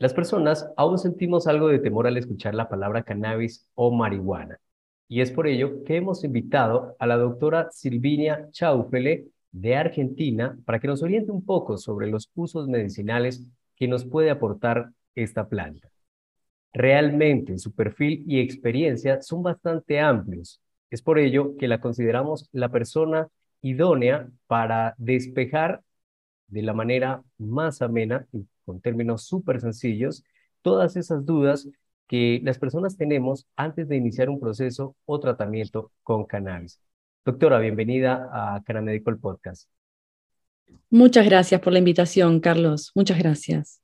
Las personas aún sentimos algo de temor al escuchar la palabra cannabis o marihuana. Y es por ello que hemos invitado a la doctora Silvinia Chaufele de Argentina para que nos oriente un poco sobre los usos medicinales que nos puede aportar esta planta. Realmente su perfil y experiencia son bastante amplios. Es por ello que la consideramos la persona idónea para despejar de la manera más amena con términos súper sencillos todas esas dudas que las personas tenemos antes de iniciar un proceso o tratamiento con cannabis. Doctora, bienvenida a Canamedical Podcast. Muchas gracias por la invitación, Carlos. Muchas gracias.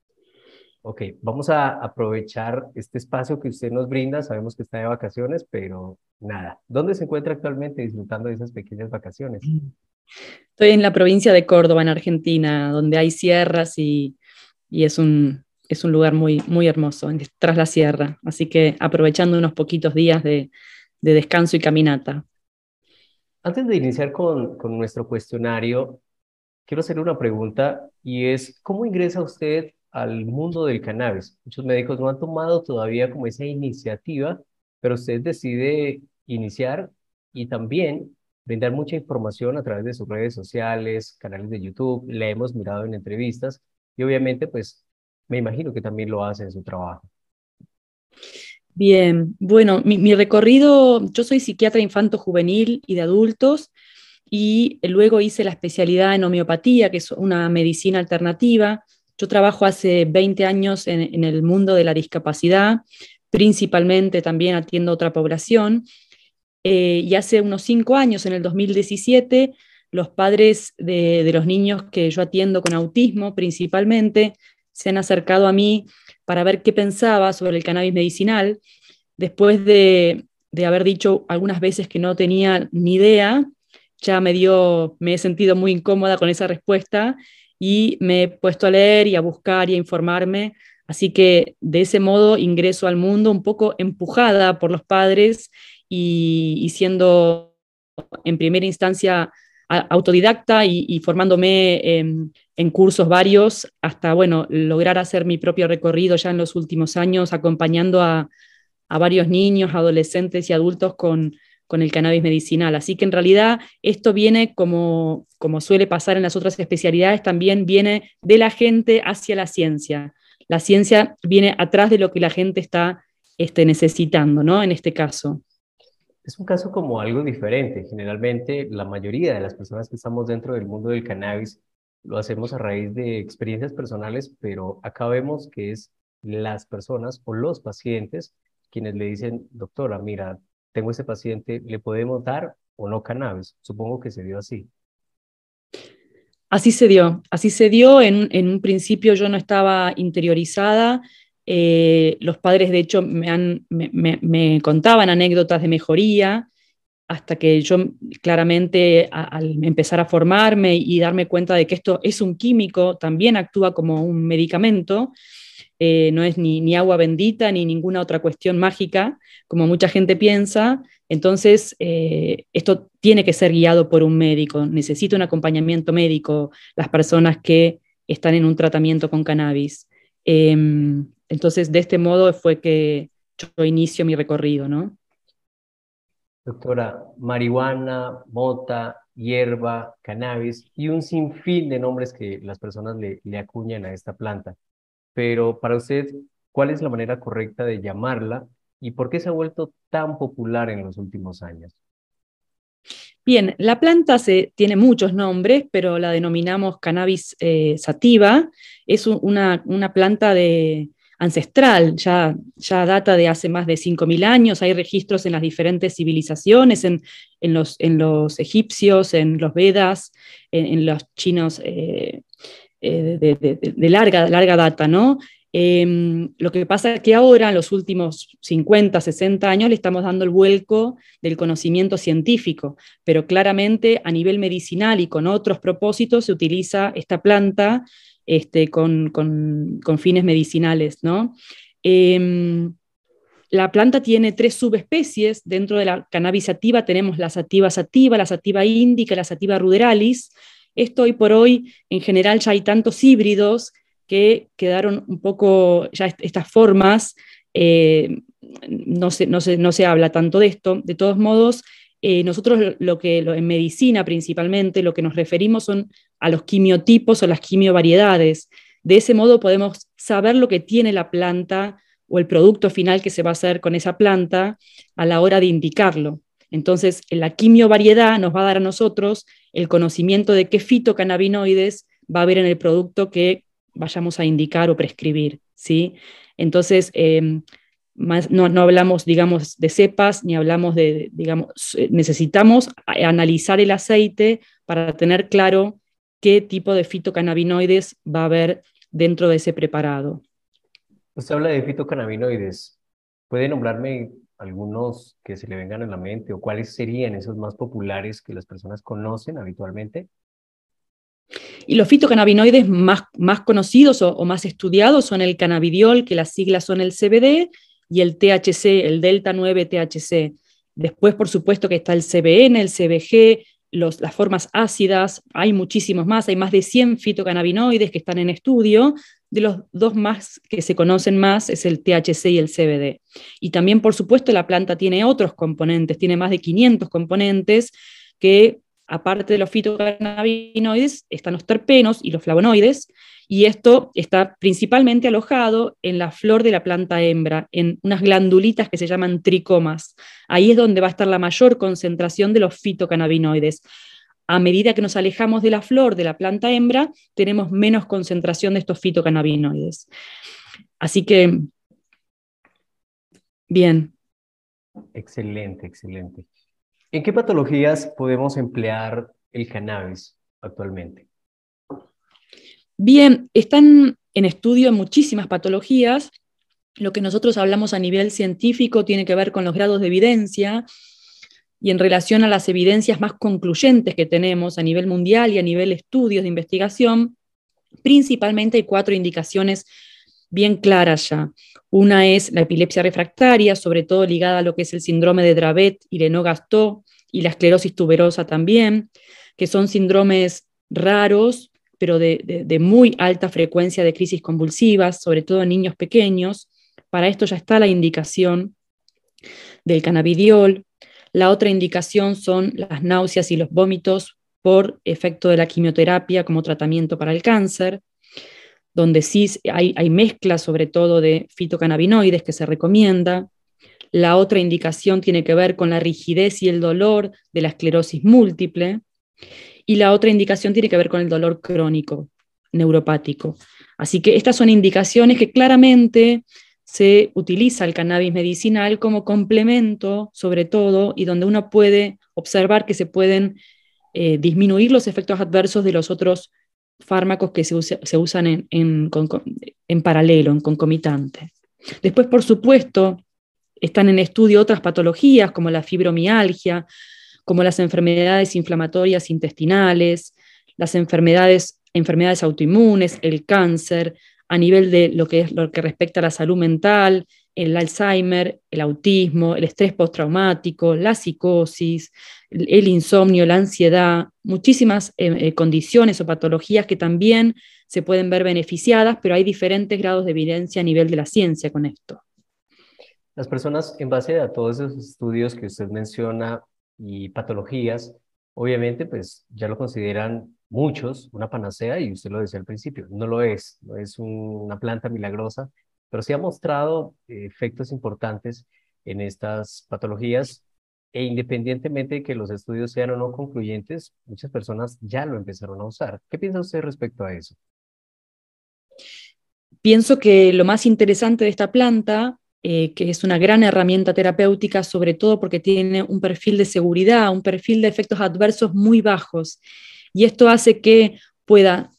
Ok, vamos a aprovechar este espacio que usted nos brinda. Sabemos que está de vacaciones, pero nada. ¿Dónde se encuentra actualmente disfrutando de esas pequeñas vacaciones? Estoy en la provincia de Córdoba, en Argentina, donde hay sierras y, es, un, es un lugar muy, muy hermoso, tras la sierra. Así que aprovechando unos poquitos días de, descanso y caminata. Antes de iniciar con, con nuestro cuestionario, quiero hacer una pregunta y es, ¿cómo ingresa usted al mundo del cannabis? Muchos médicos no han tomado todavía como esa iniciativa, pero usted decide iniciar y también brindar mucha información a través de sus redes sociales, canales de YouTube, le hemos mirado en entrevistas y obviamente pues me imagino que también lo hace en su trabajo. Bien, bueno, mi, recorrido, yo soy psiquiatra infanto-juvenil y de adultos y luego hice la especialidad en homeopatía, que es una medicina alternativa. Yo trabajo hace 20 años en, en el mundo de la discapacidad, principalmente también atiendo a otra población eh, y hace unos cinco años, en el 2017, los padres de, los niños que yo atiendo con autismo principalmente se han acercado a mí para ver qué pensaba sobre el cannabis medicinal. Después de, haber dicho algunas veces que no tenía ni idea, ya me dio, me he sentido muy incómoda con esa respuesta y me he puesto a leer y a buscar y a informarme. Así que de ese modo ingreso al mundo un poco empujada por los padres y, siendo en primera instancia autodidacta y, formándome en, cursos varios hasta, bueno, lograr hacer mi propio recorrido ya en los últimos años, acompañando a, varios niños, adolescentes y adultos con, con, el cannabis medicinal. Así que en realidad esto viene, como, como suele pasar en las otras especialidades, también viene de la gente hacia la ciencia. La ciencia viene atrás de lo que la gente está este, necesitando, ¿no? En este caso. Es un caso como algo diferente. Generalmente la mayoría de las personas que estamos dentro del mundo del cannabis lo hacemos a raíz de experiencias personales, pero acá vemos que es las personas o los pacientes quienes le dicen, doctora, mira, tengo este paciente, ¿le podemos dar o no cannabis? Supongo que se dio así. Así se dio, así se dio. En, en un principio yo no estaba interiorizada eh, los padres, de hecho, me, contaban anécdotas de mejoría, hasta que yo claramente al empezar a formarme y darme cuenta de que esto es un químico, también actúa como un medicamento, eh, no es ni, agua bendita ni ninguna otra cuestión mágica, como mucha gente piensa. Entonces, eh, esto tiene que ser guiado por un médico, necesita un acompañamiento médico las personas que están en un tratamiento con cannabis. Em, entonces, de este modo fue que yo inicio mi recorrido, ¿no? Doctora, marihuana, mota, hierba, cannabis y un sinfín de nombres que las personas le, le acuñan a esta planta. Pero para usted, ¿cuál es la manera correcta de llamarla y por qué se ha vuelto tan popular en los últimos años? Bien, la planta se, tiene muchos nombres, pero la denominamos cannabis eh, sativa. Es una, una planta de, ancestral, ya, ya data de hace más de 5.000 años, hay registros en las diferentes civilizaciones, en, en, los, en los, egipcios, en los Vedas, en, los chinos eh, eh, de, larga, larga data, ¿no? Em, lo que pasa es que ahora, en los últimos 50, 60 años, le estamos dando el vuelco del conocimiento científico, pero claramente a nivel medicinal y con otros propósitos se utiliza esta planta este, con, fines medicinales. ¿no? Em, la planta tiene tres subespecies. Dentro de la cannabis sativa tenemos la sativa sativa, la sativa índica, la sativa ruderalis. Esto hoy por hoy, en general, ya hay tantos híbridos que quedaron un poco, ya estas formas, eh, no, se, no, no, se, habla tanto de esto. De todos modos, eh, nosotros lo que en medicina principalmente, lo que nos referimos son a los quimiotipos o las quimiovariedades. De ese modo podemos saber lo que tiene la planta o el producto final que se va a hacer con esa planta a la hora de indicarlo. Entonces, la quimiovariedad nos va a dar a nosotros el conocimiento de qué fitocannabinoides va a haber en el producto que vayamos a indicar o prescribir. ¿sí? Entonces, em, no, no, hablamos, digamos, de cepas, ni hablamos de, digamos, necesitamos analizar el aceite para tener claro qué tipo de fitocannabinoides va a haber dentro de ese preparado. Usted habla de fitocannabinoides. ¿Puede nombrarme algunos que se le vengan a la mente o cuáles serían esos más populares que las personas conocen habitualmente? Y los fitocannabinoides más, más conocidos o, más estudiados son el cannabidiol, que las siglas son el CBD, y el THC, el delta 9 THC. Después, por supuesto, que está el CBN, el CBG, los, las formas ácidas, hay muchísimos más, hay más de 100 fitocannabinoides que están en estudio, de los dos más que se conocen más es el THC y el CBD. Y también, por supuesto, la planta tiene otros componentes, tiene más de 500 componentes que, aparte de los fitocannabinoides, están los terpenos y los flavonoides, y esto está principalmente alojado en la flor de la planta hembra, en unas glandulitas que se llaman tricomas. Ahí es donde va a estar la mayor concentración de los fitocannabinoides a medida que nos alejamos de la flor de la planta hembra, tenemos menos concentración de estos fitocannabinoides. Así que, bien. Excelente, excelente. ¿En qué patologías podemos emplear el cannabis actualmente? Bien, están en estudio muchísimas patologías. Lo que nosotros hablamos a nivel científico tiene que ver con los grados de evidencia y en relación a las evidencias más concluyentes que tenemos a nivel mundial y a nivel estudios de investigación, principalmente hay cuatro indicaciones bien claras ya. Una es la epilepsia refractaria, sobre todo ligada a lo que es el síndrome de Dravet y Lennox-Gastaut y la esclerosis tuberosa también, que son síndromes raros, pero de, de, muy alta frecuencia de crisis convulsivas, sobre todo en niños pequeños. Para esto ya está la indicación del cannabidiol, la otra indicación son las náuseas y los vómitos por efecto de la quimioterapia como tratamiento para el cáncer, donde sí hay, hay mezcla sobre todo de fitocannabinoides que se recomienda. La otra indicación tiene que ver con la rigidez y el dolor de la esclerosis múltiple. Y la otra indicación tiene que ver con el dolor crónico neuropático. Así que estas son indicaciones que claramente se utiliza el cannabis medicinal como complemento, sobre todo, y donde uno puede observar que se pueden eh, disminuir los efectos adversos de los otros fármacos que se, usan en, en, paralelo, en concomitante. Después, por supuesto, están en estudio otras patologías como la fibromialgia, como las enfermedades inflamatorias intestinales, las enfermedades, enfermedades autoinmunes, el cáncer, a nivel de lo que es lo que respecta a la salud mental, el Alzheimer, el autismo, el estrés postraumático, la psicosis, el, insomnio, la ansiedad, muchísimas eh, eh, condiciones o patologías que también se pueden ver beneficiadas, pero hay diferentes grados de evidencia a nivel de la ciencia con esto. Las personas, en base a todos esos estudios que usted menciona y patologías, obviamente, pues ya lo consideran muchos una panacea y usted lo decía al principio, no lo es, no es una planta milagrosa, pero sí ha mostrado efectos importantes en estas patologías e independientemente de que los estudios sean o no concluyentes, muchas personas ya lo empezaron a usar. ¿Qué piensa usted respecto a eso? Pienso que lo más interesante de esta planta, eh, que es una gran herramienta terapéutica, sobre todo porque tiene un perfil de seguridad, un perfil de efectos adversos muy bajos y esto hace que pueda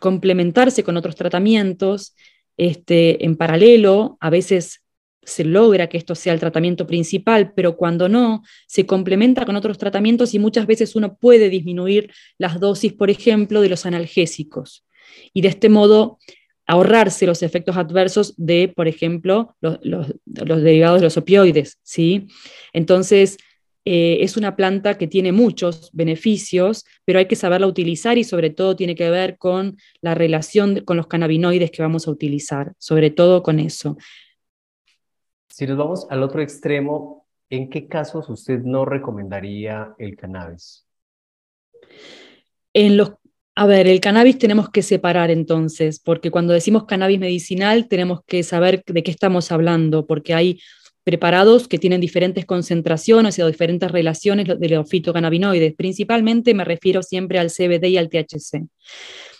complementarse con otros tratamientos este, en paralelo. A veces se logra que esto sea el tratamiento principal, pero cuando no, se complementa con otros tratamientos y muchas veces uno puede disminuir las dosis, por ejemplo, de los analgésicos. Y de este modo ahorrarse los efectos adversos de, por ejemplo, los, derivados de los opioides. ¿sí? Entonces, eh, es una planta que tiene muchos beneficios, pero hay que saberla utilizar y sobre todo tiene que ver con la relación con los cannabinoides que vamos a utilizar, sobre todo con eso. Si nos vamos al otro extremo, ¿en qué casos usted no recomendaría el cannabis? En los, a ver, el cannabis tenemos que separar entonces, porque cuando decimos cannabis medicinal tenemos que saber de qué estamos hablando, porque hay preparados que tienen diferentes concentraciones o diferentes relaciones de los fitocannabinoides. Principalmente me refiero siempre al CBD y al THC.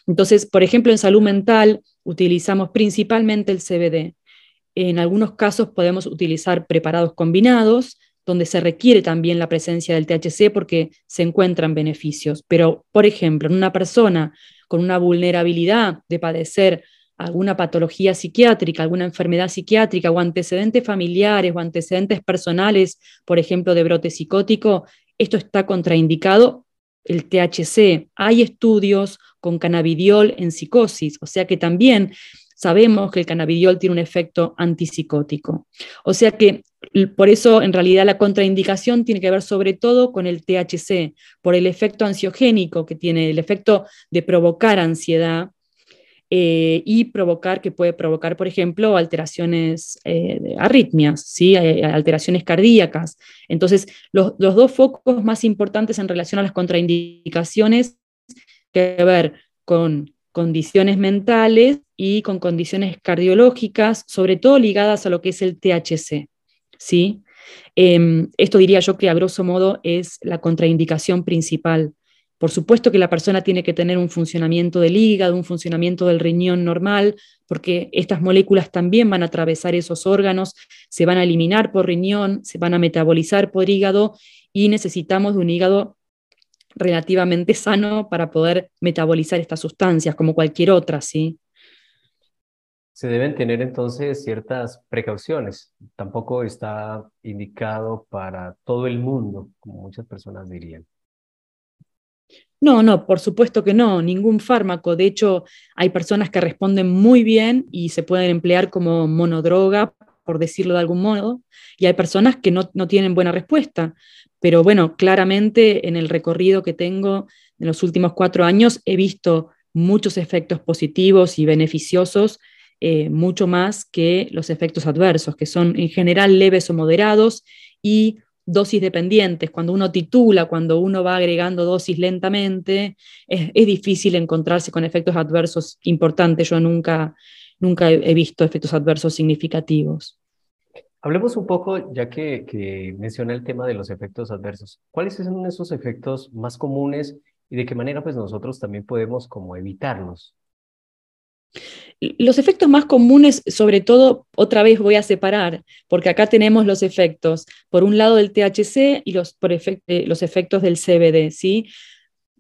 Entonces, por ejemplo, en salud mental utilizamos principalmente el CBD. En algunos casos podemos utilizar preparados combinados, donde se requiere también la presencia del THC porque se encuentran beneficios. Pero, por ejemplo, en una persona con una vulnerabilidad de padecer alguna patología psiquiátrica, alguna enfermedad psiquiátrica o antecedentes familiares o antecedentes personales, por ejemplo, de brote psicótico, esto está contraindicado el THC. Hay estudios con cannabidiol en psicosis, o sea que también sabemos que el cannabidiol tiene un efecto antipsicótico. O sea que por eso en realidad la contraindicación tiene que ver sobre todo con el THC, por el efecto ansiogénico que tiene, el efecto de provocar ansiedad eh, y provocar, que puede provocar, por ejemplo, alteraciones, eh, arritmias, ¿sí? Eh, alteraciones cardíacas. Entonces, los, dos focos más importantes en relación a las contraindicaciones que ver con condiciones mentales y con condiciones cardiológicas, sobre todo ligadas a lo que es el THC. ¿sí? Em, esto diría yo que a grosso modo es la contraindicación principal por supuesto que la persona tiene que tener un funcionamiento del hígado, un funcionamiento del riñón normal, porque estas moléculas también van a atravesar esos órganos, se van a eliminar por riñón, se van a metabolizar por hígado y necesitamos de un hígado relativamente sano para poder metabolizar estas sustancias, como cualquier otra, ¿sí? Se deben tener entonces ciertas precauciones. Tampoco está indicado para todo el mundo, como muchas personas dirían. No, no, por supuesto que no, ningún fármaco. De hecho, hay personas que responden muy bien y se pueden emplear como monodroga, por decirlo de algún modo, y hay personas que no, tienen buena respuesta. Pero bueno, claramente en el recorrido que tengo en los últimos cuatro años he visto muchos efectos positivos y beneficiosos, eh, mucho más que los efectos adversos, que son en general leves o moderados y dosis dependientes, cuando uno titula, cuando uno va agregando dosis lentamente, es, difícil encontrarse con efectos adversos importantes. Yo nunca, nunca he visto efectos adversos significativos. Hablemos un poco, ya que, que mencioné el tema de los efectos adversos. ¿Cuáles son esos efectos más comunes y de qué manera pues nosotros también podemos como evitarlos? Los efectos más comunes, sobre todo, otra vez voy a separar, porque acá tenemos los efectos, por un lado del THC y los, por eh, los efectos del CBD. ¿sí?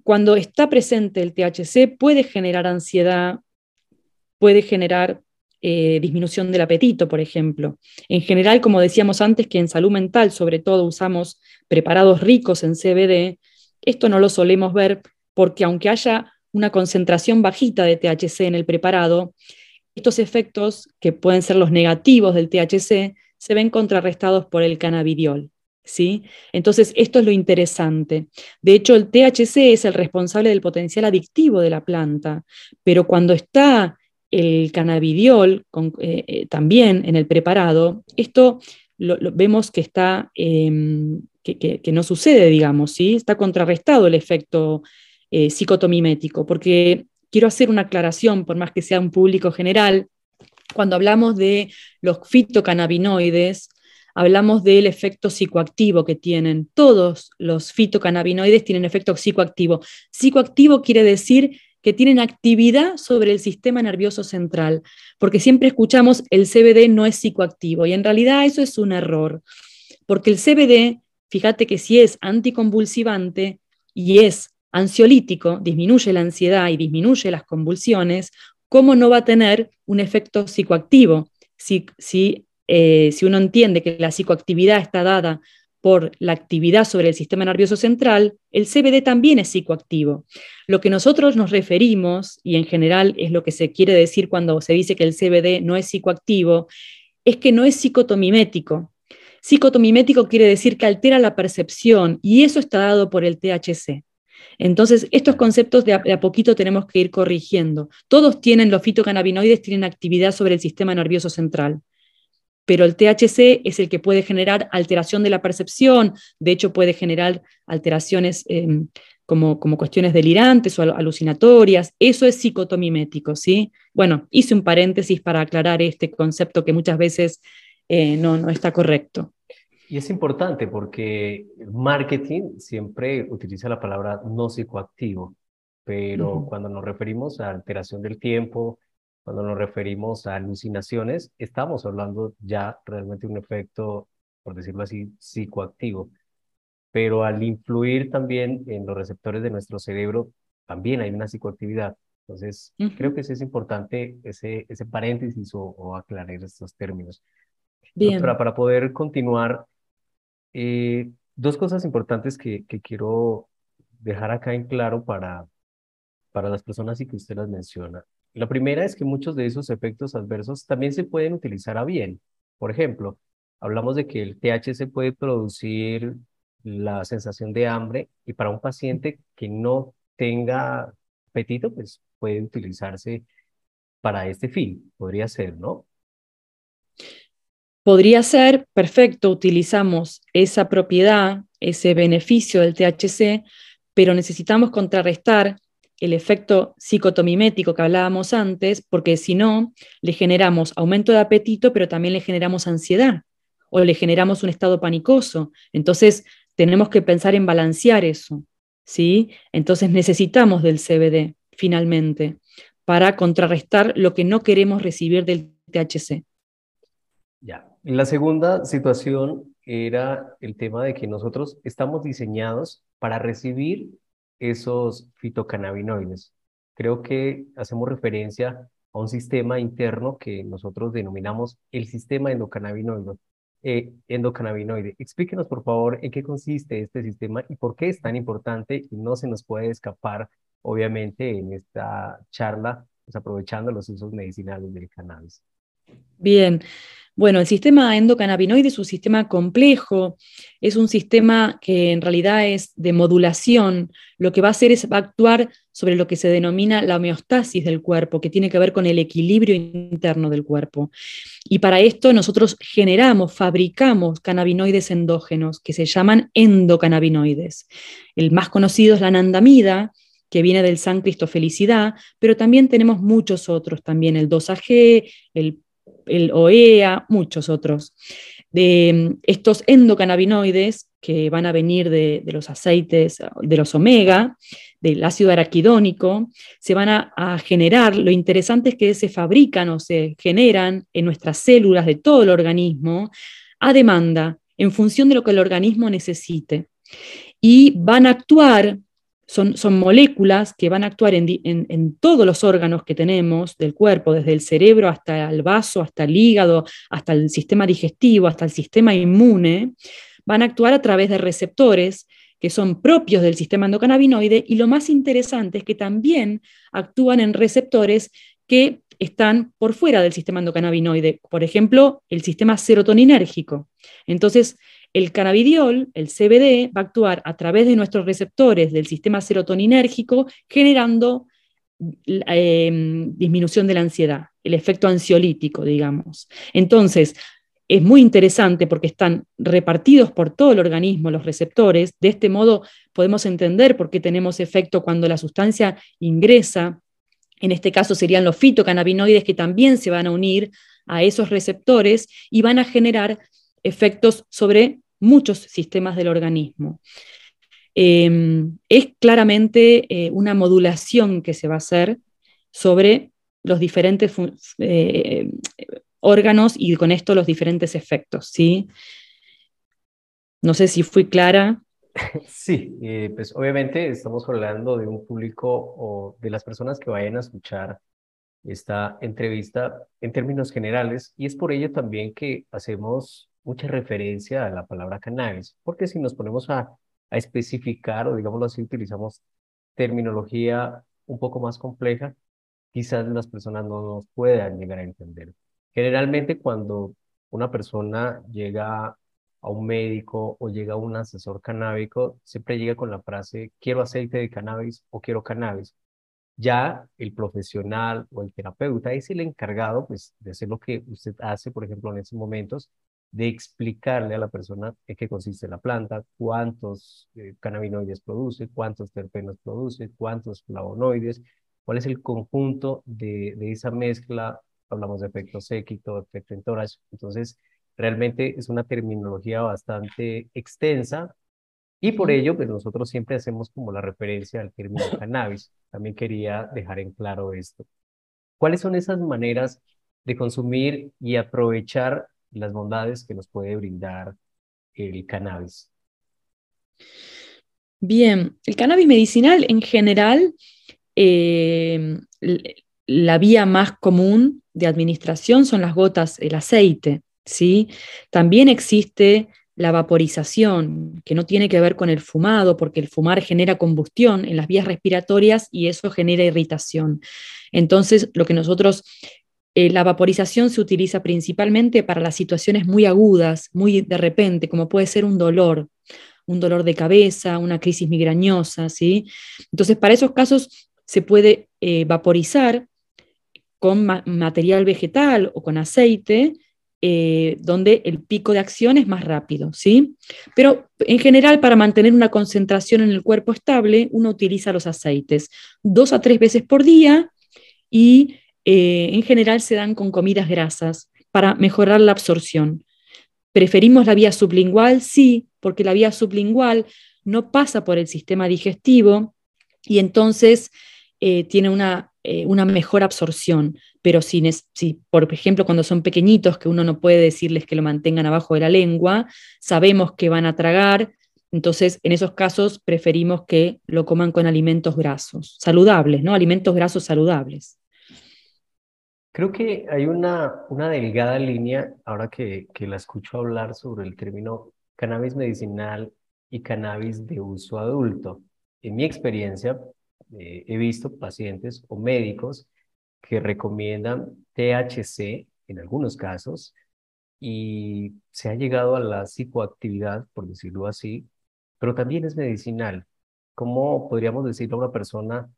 Cuando está presente el THC puede generar ansiedad, puede generar eh, disminución del apetito, por ejemplo. En general, como decíamos antes, que en salud mental sobre todo usamos preparados ricos en CBD, esto no lo solemos ver porque aunque haya una concentración bajita de THC en el preparado, estos efectos, que pueden ser los negativos del THC, se ven contrarrestados por el cannabidiol. ¿sí? Entonces, esto es lo interesante. De hecho, el THC es el responsable del potencial adictivo de la planta, pero cuando está el cannabidiol eh, eh, también en el preparado, esto lo, vemos que está... Em, que, no sucede, digamos, ¿sí? Está contrarrestado el efecto eh, psicotomimético, porque quiero hacer una aclaración, por más que sea un público general, cuando hablamos de los fitocannabinoides, hablamos del efecto psicoactivo que tienen. Todos los fitocannabinoides tienen efecto psicoactivo. Psicoactivo quiere decir que tienen actividad sobre el sistema nervioso central, porque siempre escuchamos el CBD no es psicoactivo y en realidad eso es un error, porque el CBD, fíjate que si es anticonvulsivante y es ansiolítico, disminuye la ansiedad y disminuye las convulsiones, ¿cómo no va a tener un efecto psicoactivo? Si, si, eh, si uno entiende que la psicoactividad está dada por la actividad sobre el sistema nervioso central, el CBD también es psicoactivo. Lo que nosotros nos referimos, y en general es lo que se quiere decir cuando se dice que el CBD no es psicoactivo, es que no es psicotomimético. Psicotomimético quiere decir que altera la percepción y eso está dado por el THC. Entonces, estos conceptos de a, poquito tenemos que ir corrigiendo. Todos tienen, los fitocannabinoides tienen actividad sobre el sistema nervioso central, pero el THC es el que puede generar alteración de la percepción, de hecho puede generar alteraciones em, como, como, cuestiones delirantes o alucinatorias, eso es psicotomimético, ¿sí? Bueno, hice un paréntesis para aclarar este concepto que muchas veces eh, no, no está correcto. Y es importante porque marketing siempre utiliza la palabra no psicoactivo, pero cuando nos referimos a alteración del tiempo, cuando nos referimos a alucinaciones, estamos hablando ya realmente de un efecto, por decirlo así, psicoactivo. Pero al influir también en los receptores de nuestro cerebro, también hay una psicoactividad. Entonces, creo que es importante ese, ese paréntesis o, o aclarar estos términos. Bien. para poder continuar, eh, dos cosas importantes que, que, quiero dejar acá en claro para, para las personas y que usted las menciona. La primera es que muchos de esos efectos adversos también se pueden utilizar a bien. Por ejemplo, hablamos de que el THC puede producir la sensación de hambre y para un paciente que no tenga apetito, pues puede utilizarse para este fin, podría ser, ¿no? Podría ser, perfecto, utilizamos esa propiedad, ese beneficio del THC, pero necesitamos contrarrestar el efecto psicotomimético que hablábamos antes, porque si no, le generamos aumento de apetito, pero también le generamos ansiedad o le generamos un estado panicoso. Entonces, tenemos que pensar en balancear eso, ¿sí? Entonces, necesitamos del CBD, finalmente, para contrarrestar lo que no queremos recibir del THC. Ya, la segunda situación era el tema de que nosotros estamos diseñados para recibir esos fitocannabinoides. Creo que hacemos referencia a un sistema interno que nosotros denominamos el sistema endocannabinoide. Eh, endocannabinoide. Explíquenos, por favor, en qué consiste este sistema y por qué es tan importante y no se nos puede escapar, obviamente, en esta charla, pues, aprovechando los usos medicinales del cannabis. Bien, bueno, el sistema endocannabinoide es un sistema complejo, es un sistema que en realidad es de modulación. Lo que va a hacer es va a actuar sobre lo que se denomina la homeostasis del cuerpo, que tiene que ver con el equilibrio interno del cuerpo. Y para esto nosotros generamos, fabricamos cannabinoides endógenos que se llaman endocannabinoides. El más conocido es la anandamida, que viene del San Cristo Felicidad, pero también tenemos muchos otros, también el 2AG, el el OEA, muchos otros. De mm, estos endocannabinoides que van a venir de, los aceites, de los omega, del ácido araquidónico, se van a, generar. Lo interesante es que se fabrican o se generan en nuestras células de todo el organismo a demanda, en función de lo que el organismo necesite. Y van a actuar son, moléculas que van a actuar en, todos los órganos que tenemos del cuerpo, desde el cerebro hasta el vaso, hasta el hígado, hasta el sistema digestivo, hasta el sistema inmune, van a actuar a través de receptores que son propios del sistema endocannabinoide y lo más interesante es que también actúan en receptores que están por fuera del sistema endocannabinoide, por ejemplo, el sistema serotoninérgico. Entonces, el cannabidiol, el CBD, va a actuar a través de nuestros receptores del sistema serotoninérgico, generando em, disminución de la ansiedad, el efecto ansiolítico, digamos. Entonces, es muy interesante porque están repartidos por todo el organismo los receptores. De este modo podemos entender por qué tenemos efecto cuando la sustancia ingresa. En este caso serían los fitocannabinoides que también se van a unir a esos receptores y van a generar efectos sobre muchos sistemas del organismo. Em, es claramente eh, una modulación que se va a hacer sobre los diferentes eh, órganos y con esto los diferentes efectos, ¿sí? No sé si fui clara. Sí, eh, pues obviamente estamos hablando de un público o de las personas que vayan a escuchar esta entrevista en términos generales y es por ello también que hacemos mucha referencia a la palabra cannabis, porque si nos ponemos a, a especificar o digámoslo así, utilizamos terminología un poco más compleja, quizás las personas no nos puedan llegar a entender. Generalmente cuando una persona llega a un médico o llega un asesor canábico, siempre llega con la frase, quiero aceite de cannabis o quiero cannabis. Ya el profesional o el terapeuta es el encargado pues, de hacer lo que usted hace, por ejemplo, en estos momentos, de explicarle a la persona en qué consiste la planta, cuántos eh, cannabinoides produce, cuántos terpenos produce, cuántos flavonoides, cuál es el conjunto de, de esa mezcla. Hablamos de efecto séquito, efecto entourage. Entonces, realmente es una terminología bastante extensa y por ello, pues nosotros siempre hacemos como la referencia al término cannabis. También quería dejar en claro esto. ¿Cuáles son esas maneras de consumir y aprovechar las bondades que nos puede brindar el cannabis? Bien, el cannabis medicinal en general, eh, la vía más común de administración son las gotas, el aceite, ¿sí? También existe la vaporización, que no tiene que ver con el fumado, porque el fumar genera combustión en las vías respiratorias y eso genera irritación. Entonces, lo que nosotros eh, la vaporización se utiliza principalmente para las situaciones muy agudas, muy de repente, como puede ser un dolor, un dolor de cabeza, una crisis migrañosa, ¿sí? Entonces, para esos casos se puede eh, vaporizar con material vegetal o con aceite, eh, donde el pico de acción es más rápido, ¿sí? Pero en general, para mantener una concentración en el cuerpo estable, uno utiliza los aceites dos a tres veces por día y eh, en general se dan con comidas grasas para mejorar la absorción. ¿Preferimos la vía sublingual? Sí, porque la vía sublingual no pasa por el sistema digestivo y entonces eh, tiene una, eh, una, mejor absorción. Pero si, si, por ejemplo, cuando son pequeñitos, que uno no puede decirles que lo mantengan abajo de la lengua, sabemos que van a tragar, entonces en esos casos preferimos que lo coman con alimentos grasos, saludables, ¿no? Alimentos grasos saludables. Creo que hay una, una delgada línea, ahora que, que la escucho hablar sobre el término cannabis medicinal y cannabis de uso adulto. En mi experiencia, eh, he visto pacientes o médicos que recomiendan THC en algunos casos y se ha llegado a la psicoactividad, por decirlo así, pero también es medicinal. ¿Cómo podríamos decirle a una persona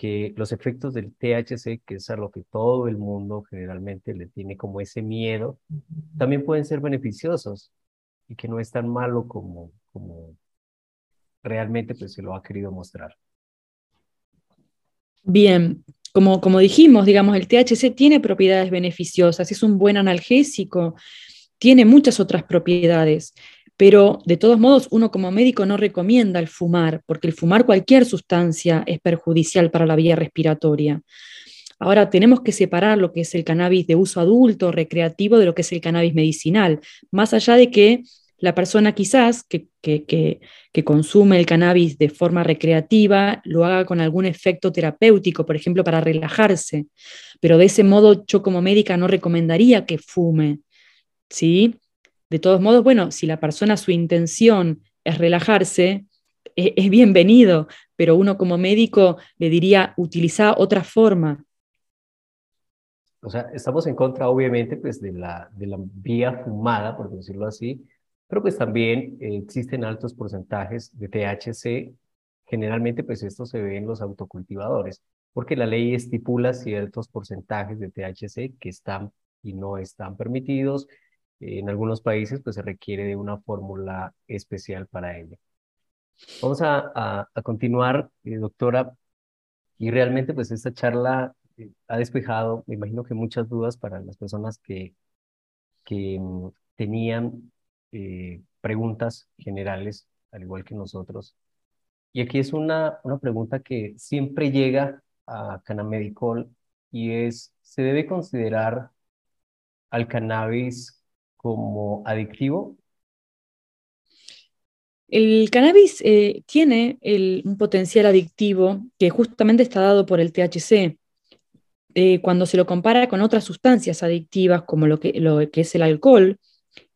que los efectos del THC, que es a lo que todo el mundo generalmente le tiene como ese miedo, también pueden ser beneficiosos y que no es tan malo como, como realmente pues, se lo ha querido mostrar. Bien, como, como dijimos, digamos, el THC tiene propiedades beneficiosas, es un buen analgésico, tiene muchas otras propiedades. Pero de todos modos, uno como médico no recomienda el fumar, porque el fumar cualquier sustancia es perjudicial para la vía respiratoria. Ahora tenemos que separar lo que es el cannabis de uso adulto, recreativo, de lo que es el cannabis medicinal, más allá de que la persona quizás que, que, consume el cannabis de forma recreativa lo haga con algún efecto terapéutico, por ejemplo, para relajarse. Pero de ese modo yo como médica no recomendaría que fume. ¿sí? De todos modos, bueno, si la persona su intención es relajarse, e, es, bienvenido, pero uno como médico le diría, utiliza otra forma. O sea, estamos en contra, obviamente, pues de la, de la vía fumada, por decirlo así, pero pues también existen altos porcentajes de THC. Generalmente, pues esto se ve en los autocultivadores, porque la ley estipula ciertos porcentajes de THC que están y no están permitidos en algunos países pues se requiere de una fórmula especial para ello. Vamos a, a, continuar, eh, doctora, y realmente pues esta charla eh, ha despejado, me imagino que muchas dudas para las personas que, que mm, tenían eh, preguntas generales, al igual que nosotros. Y aquí es una, una pregunta que siempre llega a Canamedicol y es, ¿se debe considerar al cannabis como adictivo? El cannabis eh, tiene un potencial adictivo que justamente está dado por el THC. Eh, cuando se lo compara con otras sustancias adictivas como lo que, es el alcohol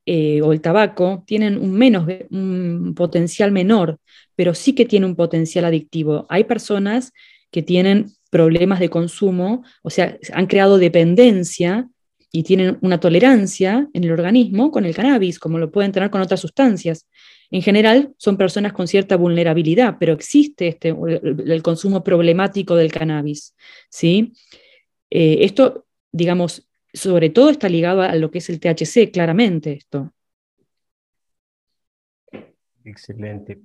eh, o el tabaco, tienen un, menos, un potencial menor, pero sí que tiene un potencial adictivo. Hay personas que tienen problemas de consumo, o sea, han creado dependencia y tienen una tolerancia en el organismo con el cannabis, como lo pueden tener con otras sustancias. En general son personas con cierta vulnerabilidad, pero existe este, el, consumo problemático del cannabis. ¿sí? Eh, esto, digamos, sobre todo está ligado a lo que es el THC, claramente esto. Excelente.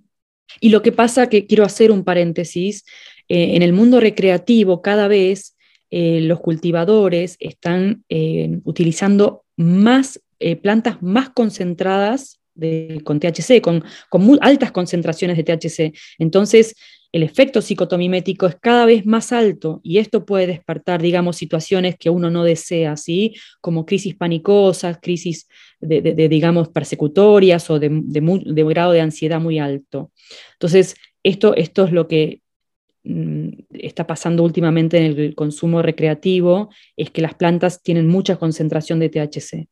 Y lo que pasa, que quiero hacer un paréntesis, eh, en el mundo recreativo cada vez eh, los cultivadores están eh, utilizando más plantas más concentradas con THC, con, muy altas concentraciones de THC. Entonces, el efecto psicotomimético es cada vez más alto y esto puede despertar, digamos, situaciones que uno no desea, ¿sí? Como crisis panicosas, crisis de, digamos, persecutorias o de, de, grado de ansiedad muy alto. Entonces, esto, es lo que está pasando últimamente en el consumo recreativo, es que las plantas tienen mucha concentración de THC.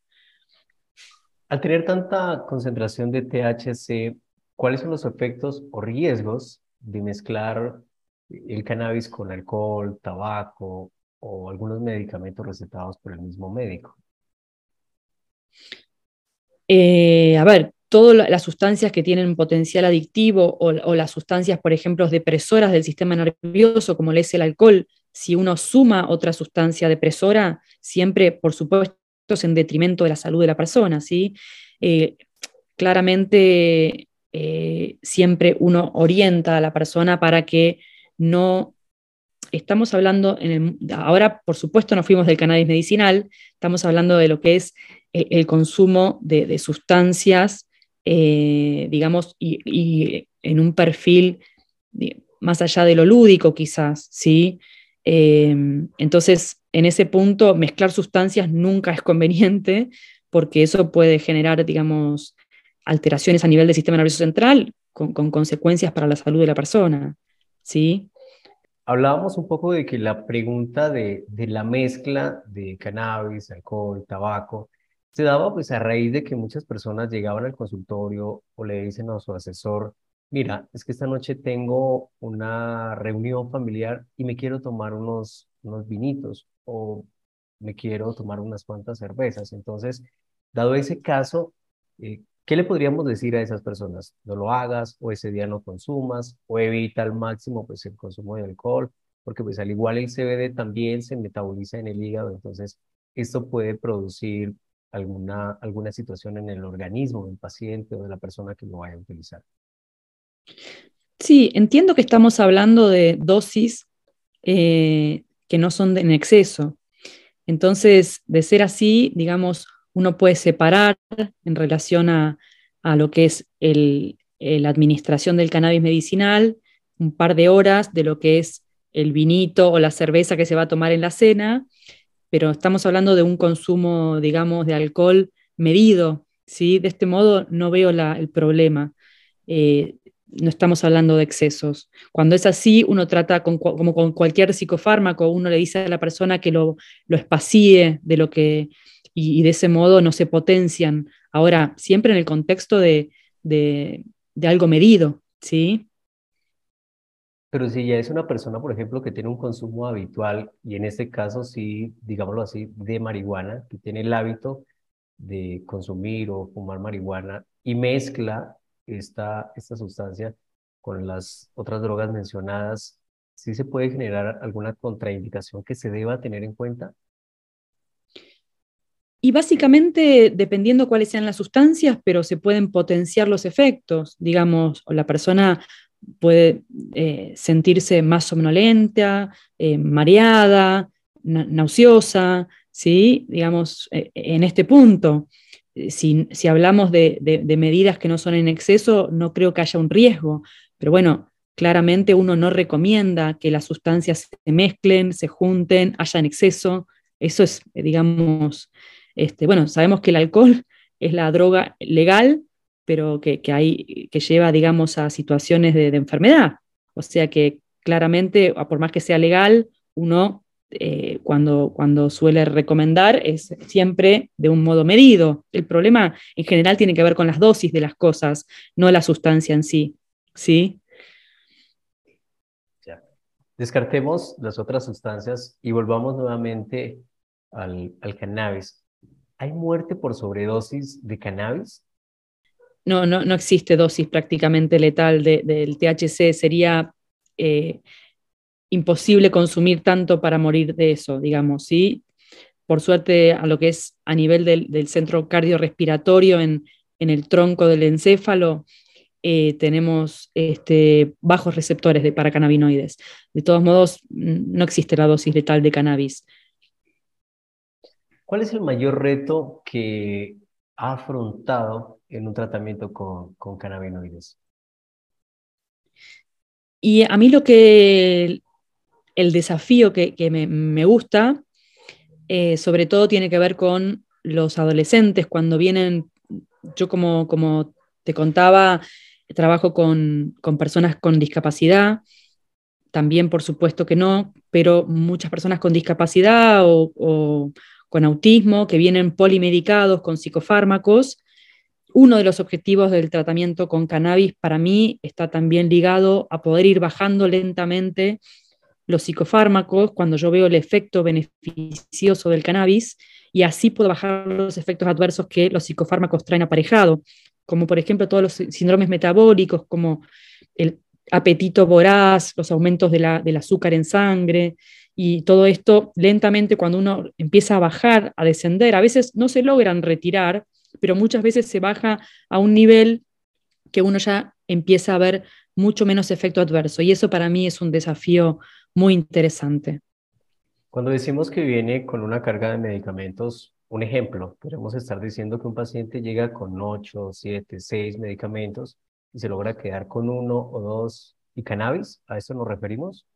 Al tener tanta concentración de THC, ¿cuáles son los efectos o riesgos de mezclar el cannabis con alcohol, tabaco o algunos medicamentos recetados por el mismo médico? Eh, a ver, todas las sustancias que tienen potencial adictivo o, las sustancias, por ejemplo, depresoras del sistema nervioso, como le es el alcohol, si uno suma otra sustancia depresora, siempre, por supuesto, es en detrimento de la salud de la persona, ¿sí? Eh, claramente eh, siempre uno orienta a la persona para que no estamos hablando, en ahora por supuesto no fuimos del cannabis medicinal, estamos hablando de lo que es el, consumo de, sustancias, eh, digamos, y, en un perfil más allá de lo lúdico quizás, ¿sí? Eh, entonces, en ese punto, mezclar sustancias nunca es conveniente porque eso puede generar, digamos, alteraciones a nivel del sistema nervioso central con, consecuencias para la salud de la persona. ¿sí? Hablábamos un poco de que la pregunta de, de, la mezcla de cannabis, alcohol, tabaco, se daba pues a raíz de que muchas personas llegaban al consultorio o le dicen a su asesor, mira, es que esta noche tengo una reunión familiar y me quiero tomar unos, unos vinitos o me quiero tomar unas cuantas cervezas. Entonces, dado ese caso, eh, ¿Qué le podríamos decir a esas personas? No lo hagas, o ese día no consumas, o evita al máximo pues, el consumo de alcohol, porque pues al igual el CBD también se metaboliza en el hígado, entonces esto puede producir alguna, alguna situación en el organismo del paciente o de la persona que lo vaya a utilizar. Sí, entiendo que estamos hablando de dosis eh, que no son en exceso. Entonces, de ser así, digamos, uno puede separar en relación a, lo que es la administración del cannabis medicinal, un par de horas de lo que es el vinito o la cerveza que se va a tomar en la cena, pero estamos hablando de un consumo, digamos, de alcohol medido, ¿sí? De este modo no veo el problema. Eh, no estamos hablando de excesos. Cuando es así, uno trata como con cualquier psicofármaco, uno le dice a la persona que lo, lo espacíe de lo que, y, de ese modo no se potencian. Ahora, siempre en el contexto de, de, algo medido, ¿sí? Pero si ya es una persona, por ejemplo, que tiene un consumo habitual, y en este caso sí, digámoslo así, de marihuana, que tiene el hábito de consumir o fumar marihuana y mezcla esta, esta sustancia con las otras drogas mencionadas, ¿sí se puede generar alguna contraindicación que se deba tener en cuenta? Y básicamente, dependiendo cuáles sean las sustancias, pero se pueden potenciar los efectos. Digamos, la persona puede eh, sentirse más somnolenta, eh, mareada, nauseosa, ¿sí? Digamos, eh, en este punto. Si, si hablamos de, de, medidas que no son en exceso, no creo que haya un riesgo. Pero bueno, claramente uno no recomienda que las sustancias se mezclen, se junten, haya en exceso. Eso es, digamos, este, bueno, sabemos que el alcohol es la droga legal, pero que, hay, que lleva, digamos, a situaciones de, enfermedad. O sea que claramente, por más que sea legal, uno eh, cuando, cuando suele recomendar es siempre de un modo medido. El problema en general tiene que ver con las dosis de las cosas, no la sustancia en sí. ¿sí? Descartemos las otras sustancias y volvamos nuevamente al, al cannabis. ¿Hay muerte por sobredosis de cannabis? No, no, no existe dosis prácticamente letal del THC. Sería eh, imposible consumir tanto para morir de eso, digamos, ¿sí? Por suerte, a lo que es a nivel del, centro cardiorrespiratorio en, el tronco del encéfalo, eh, tenemos este, bajos receptores de, para cannabinoides. De todos modos, no existe la dosis letal de cannabis. ¿Cuál es el mayor reto que ha afrontado en un tratamiento con, con cannabinoides? Y a mí lo que el desafío que, me, gusta, eh, sobre todo tiene que ver con los adolescentes, cuando vienen, yo como, como te contaba, trabajo con, personas con discapacidad, también por supuesto que no, pero muchas personas con discapacidad o, con autismo que vienen polimedicados con psicofármacos. Uno de los objetivos del tratamiento con cannabis para mí está también ligado a poder ir bajando lentamente los psicofármacos, cuando yo veo el efecto beneficioso del cannabis, y así puedo bajar los efectos adversos que los psicofármacos traen aparejado, como por ejemplo todos los síndromes metabólicos, como el apetito voraz, los aumentos del azúcar en sangre, y todo esto lentamente cuando uno empieza a bajar, a descender, a veces no se logran retirar, pero muchas veces se baja a un nivel que uno ya empieza a ver mucho menos efecto adverso. Y eso para mí es un desafío muy interesante. Cuando decimos que viene con una carga de medicamentos, un ejemplo, podemos estar diciendo que un paciente llega con 8, 7, 6 medicamentos y se logra quedar con uno o dos y cannabis, ¿a eso nos referimos?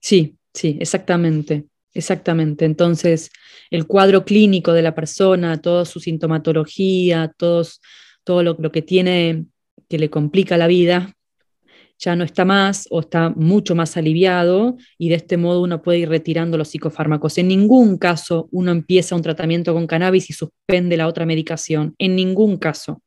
Sí, sí, exactamente, exactamente. Entonces, el cuadro clínico de la persona, toda su sintomatología, todos, todo lo, lo que tiene que le complica la vida, ya no está más o está mucho más aliviado y de este modo uno puede ir retirando los psicofármacos. En ningún caso uno empieza un tratamiento con cannabis y suspende la otra medicación, en ningún caso.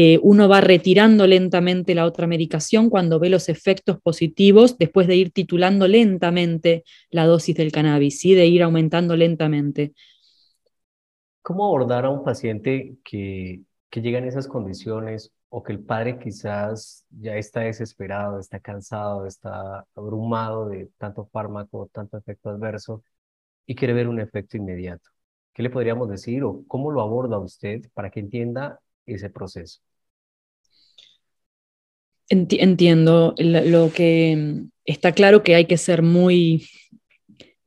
Eh, uno va retirando lentamente la otra medicación cuando ve los efectos positivos después de ir titulando lentamente la dosis del cannabis, y de ir aumentando lentamente. ¿Cómo abordar a un paciente que, que llega en esas condiciones o que el padre quizás ya está desesperado, está cansado, está abrumado de tanto fármaco, tanto efecto adverso y quiere ver un efecto inmediato. ¿Qué le podríamos decir o cómo lo aborda usted para que entienda ese proceso? Entiendo. Lo que está claro que hay que ser muy,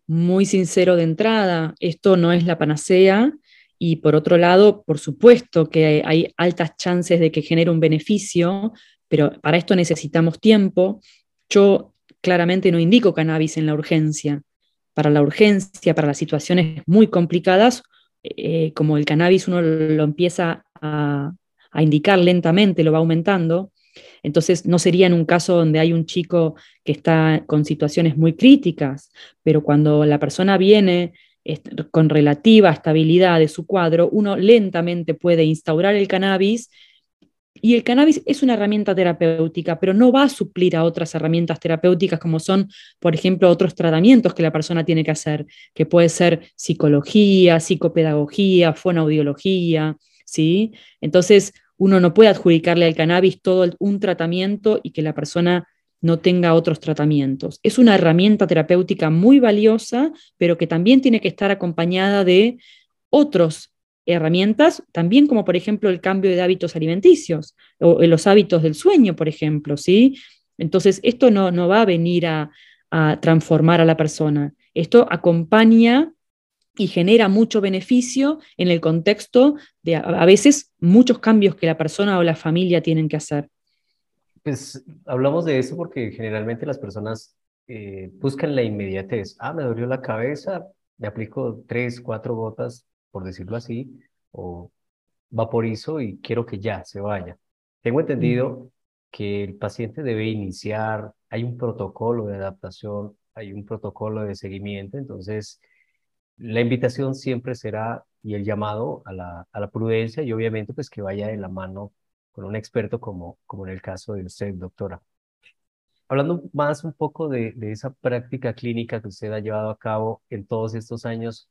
muy sincero de entrada. Esto no es la panacea y por otro lado, por supuesto que hay altas chances de que genere un beneficio, pero para esto necesitamos tiempo. Yo claramente no indico cannabis en la urgencia. Para la urgencia, para las situaciones muy complicadas, eh, como el cannabis uno lo empieza a, a indicar lentamente, lo va aumentando, entonces, no sería en un caso donde hay un chico que está con situaciones muy críticas, pero cuando la persona viene con relativa estabilidad de su cuadro, uno lentamente puede instaurar el cannabis y el cannabis es una herramienta terapéutica, pero no va a suplir a otras herramientas terapéuticas como son, por ejemplo, otros tratamientos que la persona tiene que hacer, que puede ser psicología, psicopedagogía, fonoaudiología, ¿sí? Entonces, uno no puede adjudicarle al cannabis todo un tratamiento y que la persona no tenga otros tratamientos. Es una herramienta terapéutica muy valiosa, pero que también tiene que estar acompañada de otras herramientas, también como por ejemplo el cambio de hábitos alimenticios o los hábitos del sueño, por ejemplo, ¿sí? Entonces, esto no, no va a venir a, transformar a la persona. Esto acompaña y genera mucho beneficio en el contexto de a veces muchos cambios que la persona o la familia tienen que hacer. Pues hablamos de eso porque generalmente las personas eh, buscan la inmediatez. Ah, me dolió la cabeza, me aplico tres, cuatro gotas, por decirlo así, o vaporizo y quiero que ya se vaya. Tengo entendido que el paciente debe iniciar, hay un protocolo de adaptación, hay un protocolo de seguimiento, entonces la invitación siempre será y el llamado a la, a la prudencia y obviamente pues que vaya de la mano con un experto como, como en el caso de usted, doctora. Hablando más un poco de, de esa práctica clínica que usted ha llevado a cabo en todos estos años,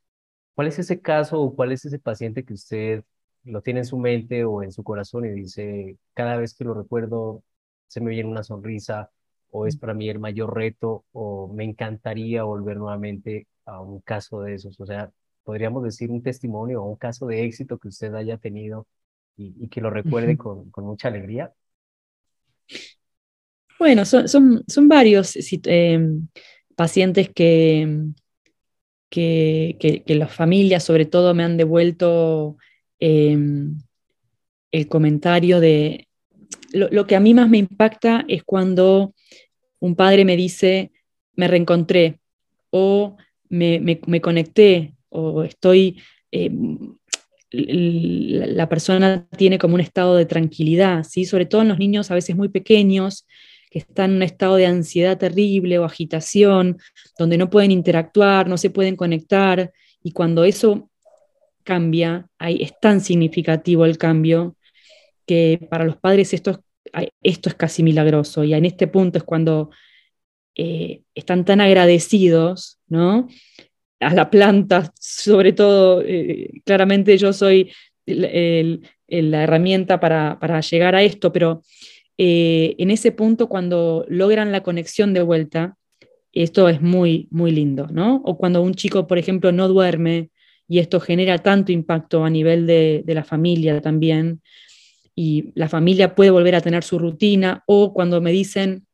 ¿Cuál es ese caso o cuál es ese paciente que usted lo tiene en su mente o en su corazón y dice, cada vez que lo recuerdo, se me viene una sonrisa o es para mí el mayor reto o me encantaría volver nuevamente a un caso de esos? O sea, podríamos decir un testimonio o un caso de éxito que usted haya tenido y, que lo recuerde con, con, mucha alegría. Bueno, son, son, son varios eh, pacientes que, que, que, las familias sobre todo me han devuelto em, el comentario de... Lo, que a mí más me impacta es cuando un padre me dice, me reencontré o me, me, conecté o estoy... Em, la persona tiene como un estado de tranquilidad, ¿sí? sobre todo en los niños a veces muy pequeños, que están en un estado de ansiedad terrible o agitación, donde no pueden interactuar, no se pueden conectar, y cuando eso cambia, es tan significativo el cambio que para los padres esto, esto es casi milagroso, y en este punto es cuando eh, están tan agradecidos, ¿no? A la planta, sobre todo, eh, claramente yo soy la herramienta para, para, llegar a esto, pero eh, en ese punto cuando logran la conexión de vuelta, esto es muy, muy lindo, ¿no? O cuando un chico, por ejemplo, no duerme y esto genera tanto impacto a nivel de, la familia también, y la familia puede volver a tener su rutina, o cuando me dicen,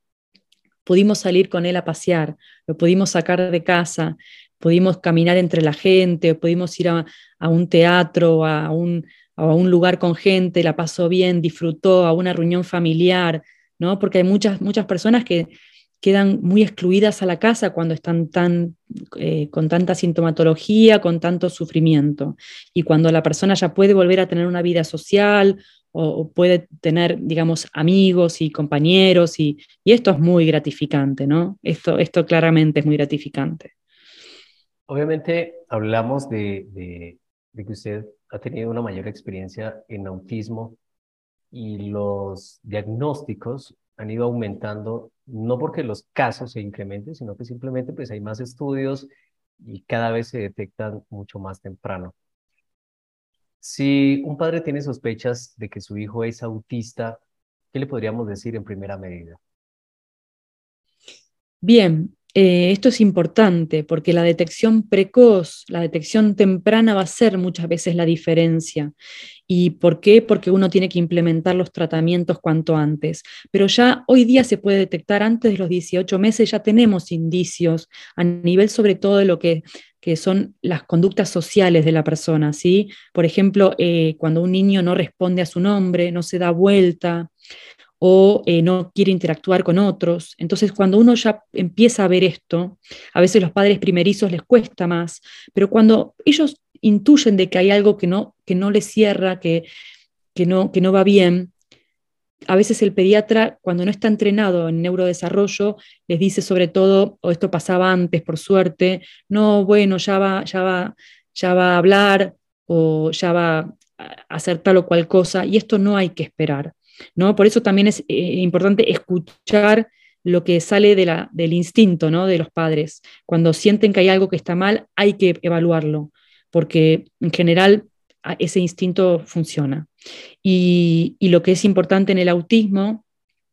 pudimos salir con él a pasear, lo pudimos sacar de casa, pudimos caminar entre la gente, pudimos ir a, un teatro, a un, a un lugar con gente, la pasó bien, disfrutó, a una reunión familiar, ¿no? Porque hay muchas, muchas personas que quedan muy excluidas a la casa cuando están tan, eh, con tanta sintomatología, con tanto sufrimiento. Y cuando la persona ya puede volver a tener una vida social o, puede tener, digamos, amigos y compañeros, y, esto es muy gratificante, ¿no? Esto, esto claramente es muy gratificante. Obviamente hablamos de, de, de que usted ha tenido una mayor experiencia en autismo y los diagnósticos han ido aumentando, no porque los casos se incrementen, sino que simplemente pues hay más estudios y cada vez se detectan mucho más temprano. Si un padre tiene sospechas de que su hijo es autista, ¿qué le podríamos decir en primera medida? Bien, eh, esto es importante porque la detección precoz, la detección temprana va a ser muchas veces la diferencia. ¿Y por qué? Porque uno tiene que implementar los tratamientos cuanto antes. Pero ya hoy día se puede detectar antes de los 18 meses, ya tenemos indicios a nivel sobre todo de lo que, son las conductas sociales de la persona. ¿sí? Por ejemplo, eh, cuando un niño no responde a su nombre, no se da vuelta, o eh, no quiere interactuar con otros. Entonces, cuando uno ya empieza a ver esto, a veces los padres primerizos les cuesta más, pero cuando ellos intuyen de que hay algo que no, que no les cierra, que, que, no, que no va bien, a veces el pediatra, cuando no está entrenado en neurodesarrollo, les dice sobre todo, o esto pasaba antes, por suerte, no, bueno, ya va, ya va, ya va a hablar o ya va a hacer tal o cual cosa, y esto no hay que esperar. ¿no? Por eso también es eh, importante escuchar lo que sale del instinto ¿no? de los padres. Cuando sienten que hay algo que está mal, hay que evaluarlo, porque en general ese instinto funciona. Y, lo que es importante en el autismo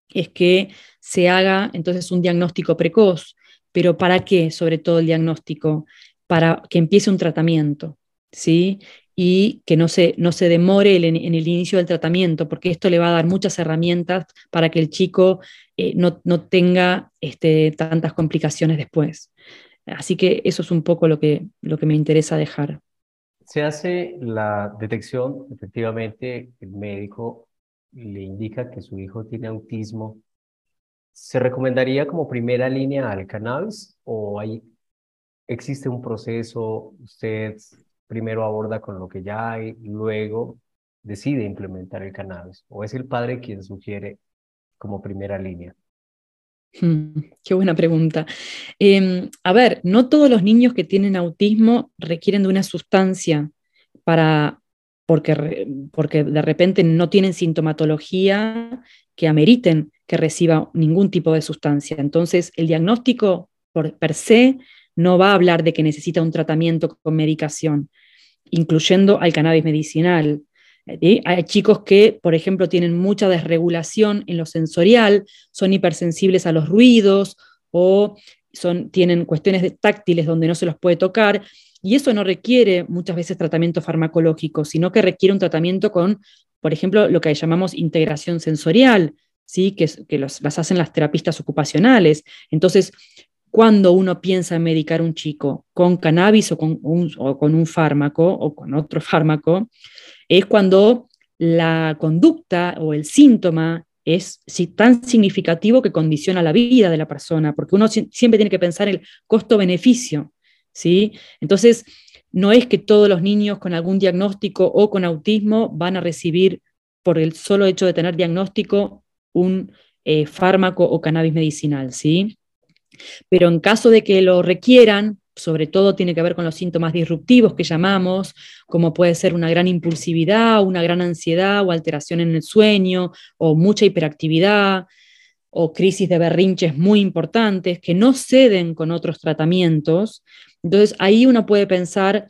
es que se haga entonces un diagnóstico precoz. ¿Pero para qué, sobre todo el diagnóstico? Para que empiece un tratamiento. ¿sí? y que no se, no se demore en el inicio del tratamiento, porque esto le va a dar muchas herramientas para que el chico eh, no, tenga este, tantas complicaciones después. Así que eso es un poco lo que, lo que me interesa dejar. Se hace la detección, efectivamente, el médico le indica que su hijo tiene autismo. ¿Se recomendaría como primera línea al cannabis o hay, existe un proceso? ¿Usted primero aborda con lo que ya hay, luego decide implementar el cannabis? ¿O es el padre quien sugiere como primera línea? Qué buena pregunta. Em, a ver, no todos los niños que tienen autismo requieren de una sustancia para, porque, porque de repente no tienen sintomatología que ameriten que reciba ningún tipo de sustancia. Entonces, el diagnóstico por per se no va a hablar de que necesita un tratamiento con medicación. incluyendo al cannabis medicinal. Hay chicos que, por ejemplo, tienen mucha desregulación en lo sensorial, son hipersensibles a los ruidos o son, tienen cuestiones táctiles donde no se los puede tocar. Y eso no requiere muchas veces tratamiento farmacológico, sino que requiere un tratamiento con, por ejemplo, lo que llamamos integración sensorial, ¿sí? que, que las hacen las terapistas ocupacionales. Entonces, cuando uno piensa en medicar a un chico con cannabis o con un, o con un fármaco o con otro fármaco, es cuando la conducta o el síntoma es tan significativo que condiciona la vida de la persona, porque uno siempre tiene que pensar el costo-beneficio, ¿sí? Entonces, no es que todos los niños con algún diagnóstico o con autismo van a recibir, por el solo hecho de tener diagnóstico, un eh, fármaco o cannabis medicinal, ¿sí? Pero en caso de que lo requieran, sobre todo tiene que ver con los síntomas disruptivos que llamamos, como puede ser una gran impulsividad, una gran ansiedad o alteración en el sueño, o mucha hiperactividad, o crisis de berrinches muy importantes que no ceden con otros tratamientos. Entonces ahí uno puede pensar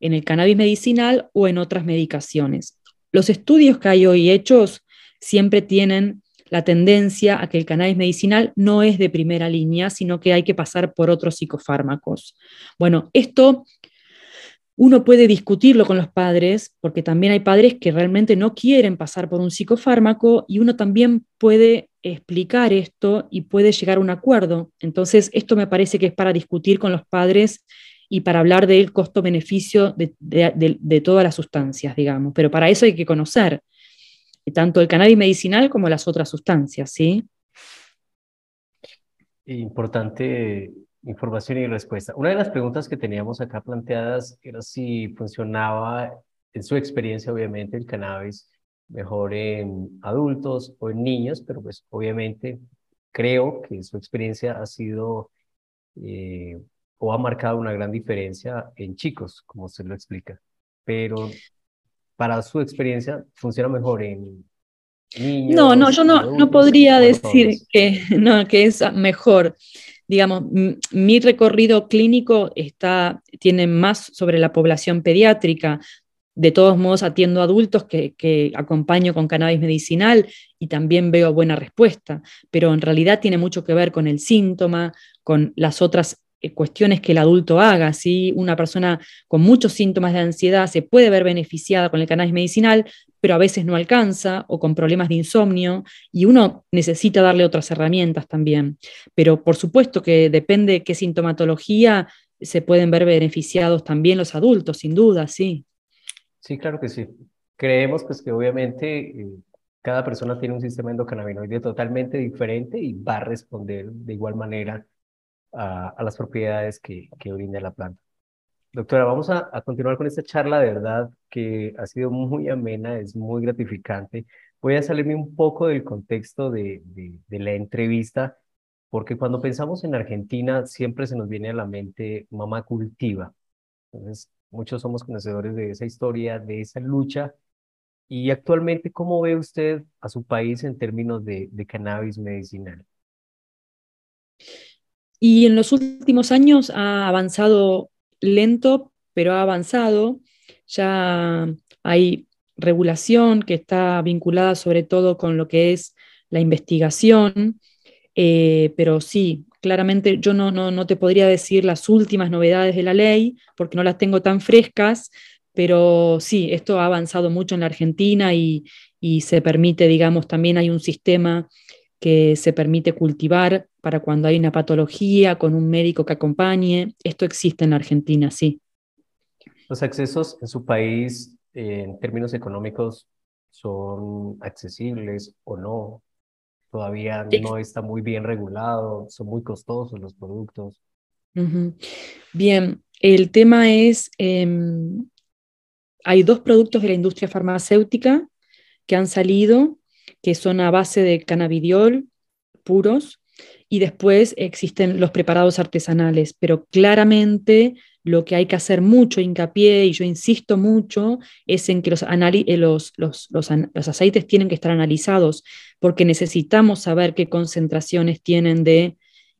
en el cannabis medicinal o en otras medicaciones. Los estudios que hay hoy hechos siempre tienen la tendencia a que el cannabis medicinal no es de primera línea, sino que hay que pasar por otros psicofármacos. Bueno, esto uno puede discutirlo con los padres, porque también hay padres que realmente no quieren pasar por un psicofármaco y uno también puede explicar esto y puede llegar a un acuerdo. Entonces, esto me parece que es para discutir con los padres y para hablar del costo-beneficio de, de, todas las sustancias, digamos. Pero para eso hay que conocer tanto el cannabis medicinal como las otras sustancias, ¿sí? Importante información y respuesta. Una de las preguntas que teníamos acá planteadas era si funcionaba, en su experiencia obviamente, el cannabis mejor en adultos o en niños, pero pues obviamente creo que su experiencia ha sido eh, o ha marcado una gran diferencia en chicos, como usted lo explica. Pero para su experiencia, funciona mejor en niños? No, no, yo no, no podría decir que, no, que es mejor. Digamos, mi recorrido clínico está, tiene más sobre la población pediátrica. De todos modos, atiendo adultos que, que acompaño con cannabis medicinal y también veo buena respuesta, pero en realidad tiene mucho que ver con el síntoma, con las otras cuestiones que el adulto haga. si Una persona con muchos síntomas de ansiedad se puede ver beneficiada con el cannabis medicinal, pero a veces no alcanza o con problemas de insomnio y uno necesita darle otras herramientas también. Pero por supuesto que depende de qué sintomatología se pueden ver beneficiados también los adultos, sin duda, sí. Sí, claro que sí. Creemos pues que obviamente eh, cada persona tiene un sistema endocannabinoide totalmente diferente y va a responder de igual manera a, las propiedades que, que, brinda la planta. Doctora, vamos a, continuar con esta charla, de verdad que ha sido muy amena, es muy gratificante. Voy a salirme un poco del contexto de, de, la entrevista, porque cuando pensamos en Argentina siempre se nos viene a la mente mamá cultiva. Entonces, muchos somos conocedores de esa historia, de esa lucha. Y actualmente, ¿cómo ve usted a su país en términos de, de cannabis medicinal? Y en los últimos años ha avanzado lento, pero ha avanzado. Ya hay regulación que está vinculada sobre todo con lo que es la investigación, eh, pero sí, claramente yo no, no, no te podría decir las últimas novedades de la ley porque no las tengo tan frescas, pero sí, esto ha avanzado mucho en la Argentina y, y se permite, digamos, también hay un sistema que se permite cultivar para cuando hay una patología con un médico que acompañe. Esto existe en Argentina, sí. ¿Los accesos en su país en términos económicos son accesibles o no? Todavía no está muy bien regulado, son muy costosos los productos. Bien, el tema es, em, hay dos productos de la industria farmacéutica que han salido que son a base de cannabidiol puros, y después existen los preparados artesanales, pero claramente lo que hay que hacer mucho hincapié, y yo insisto mucho, es en que los, eh, los, los, los, aceites tienen que estar analizados, porque necesitamos saber qué concentraciones tienen de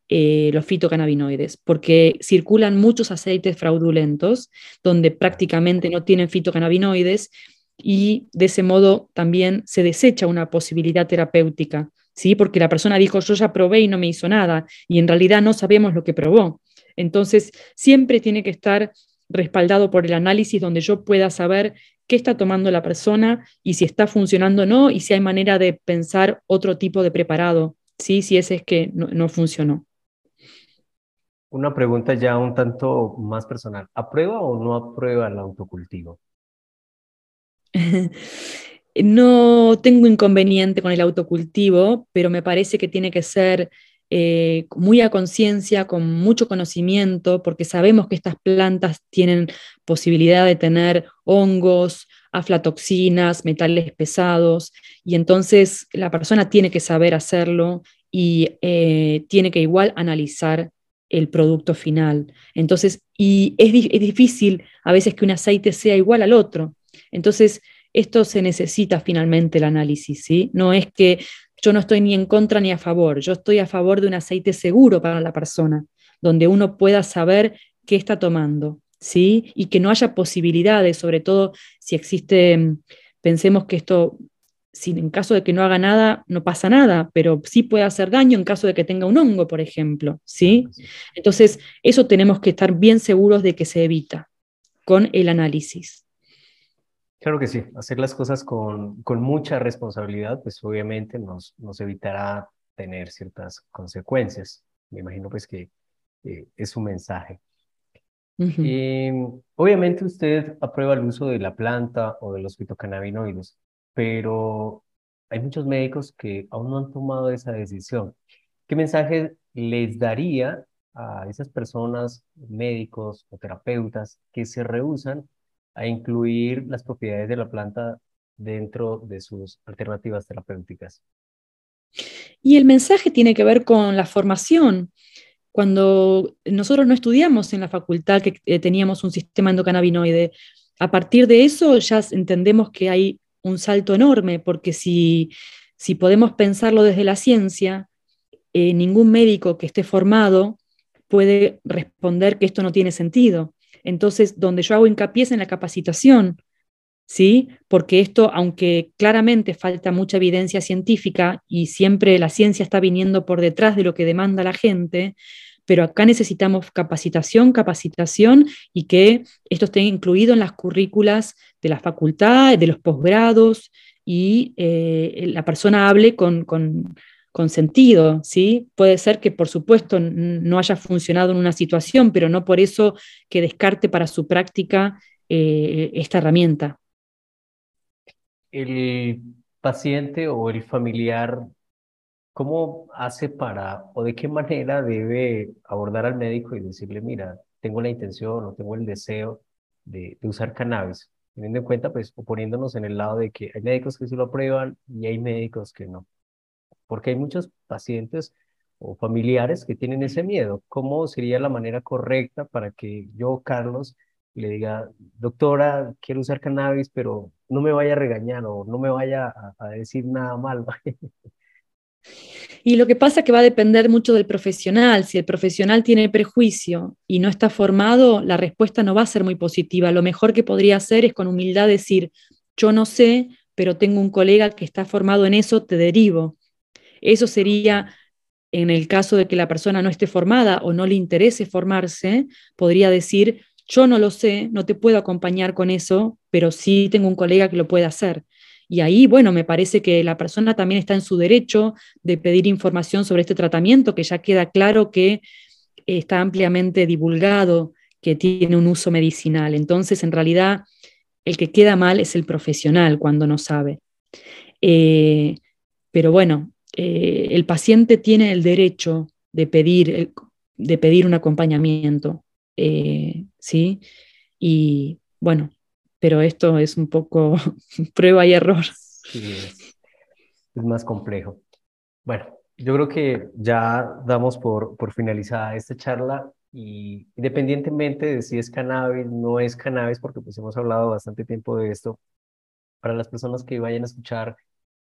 eh, los fitocannabinoides, porque circulan muchos aceites fraudulentos donde prácticamente no tienen fitocannabinoides y de ese modo también se desecha una posibilidad terapéutica, ¿sí? Porque la persona dijo, yo ya probé y no me hizo nada, y en realidad no sabemos lo que probó. Entonces, siempre tiene que estar respaldado por el análisis donde yo pueda saber qué está tomando la persona y si está funcionando o no, y si hay manera de pensar otro tipo de preparado, ¿sí? si ese es que no, funcionó. Una pregunta ya un tanto más personal. ¿Aprueba o no aprueba el autocultivo? no tengo inconveniente con el autocultivo, pero me parece que tiene que ser eh, muy a conciencia, con mucho conocimiento, porque sabemos que estas plantas tienen posibilidad de tener hongos, aflatoxinas, metales pesados, y entonces la persona tiene que saber hacerlo y eh, tiene que igual analizar el producto final. Entonces, y es, es difícil a veces que un aceite sea igual al otro. Entonces, esto se necesita finalmente el análisis, ¿sí? No es que yo no estoy ni en contra ni a favor, yo estoy a favor de un aceite seguro para la persona, donde uno pueda saber qué está tomando, ¿sí? Y que no haya posibilidades, sobre todo si existe, mm, pensemos que esto, si en caso de que no haga nada, no pasa nada, pero sí puede hacer daño en caso de que tenga un hongo, por ejemplo, ¿sí? Entonces, eso tenemos que estar bien seguros de que se evita con el análisis. Claro que sí, hacer las cosas con, con mucha responsabilidad, pues obviamente nos, nos evitará tener ciertas consecuencias. Me imagino pues que eh, es un mensaje. obviamente usted aprueba el uso de la planta o de los fitocannabinoides, pero hay muchos médicos que aún no han tomado esa decisión. ¿Qué mensaje les daría a esas personas, médicos o terapeutas, que se rehusan a incluir las propiedades de la planta dentro de sus alternativas terapéuticas. Y el mensaje tiene que ver con la formación. Cuando nosotros no estudiamos en la facultad que eh, teníamos un sistema endocannabinoide, a partir de eso ya entendemos que hay un salto enorme, porque si, si podemos pensarlo desde la ciencia, eh, ningún médico que esté formado puede responder que esto no tiene sentido. Entonces, donde yo hago hincapié es en la capacitación, ¿sí? Porque esto, aunque claramente falta mucha evidencia científica y siempre la ciencia está viniendo por detrás de lo que demanda la gente, pero acá necesitamos capacitación, capacitación y que esto esté incluido en las currículas de la facultad, de los posgrados y eh, la persona hable con, con sentido, ¿sí? Puede ser que, por supuesto, no haya funcionado en una situación, pero no por eso que descarte para su práctica eh, esta herramienta. El paciente o el familiar, ¿cómo hace para o de qué manera debe abordar al médico y decirle, mira, tengo la intención o tengo el deseo de, de usar cannabis? Teniendo en cuenta, pues, o poniéndonos en el lado de que hay médicos que sí lo aprueban y hay médicos que no porque hay muchos pacientes o familiares que tienen ese miedo. ¿Cómo sería la manera correcta para que yo, Carlos, le diga, doctora, quiero usar cannabis, pero no me vaya a regañar o no me vaya a, decir nada malo? Y lo que pasa es que va a depender mucho del profesional. Si el profesional tiene prejuicio y no está formado, la respuesta no va a ser muy positiva. Lo mejor que podría hacer es con humildad decir, yo no sé, pero tengo un colega que está formado en eso, te derivo. Eso sería, en el caso de que la persona no esté formada o no le interese formarse, podría decir, yo no lo sé, no te puedo acompañar con eso, pero sí tengo un colega que lo puede hacer. Y ahí, bueno, me parece que la persona también está en su derecho de pedir información sobre este tratamiento, que ya queda claro que está ampliamente divulgado, que tiene un uso medicinal. Entonces, en realidad, el que queda mal es el profesional cuando no sabe. Eh, pero bueno, eh, el paciente tiene el derecho de pedir, de pedir un acompañamiento, eh, ¿sí? Y bueno, pero esto es un poco prueba y error. es, más complejo. Bueno, yo creo que ya damos por, por finalizada esta charla y independientemente de si es cannabis, no es cannabis, porque pues hemos hablado bastante tiempo de esto, para las personas que vayan a escuchar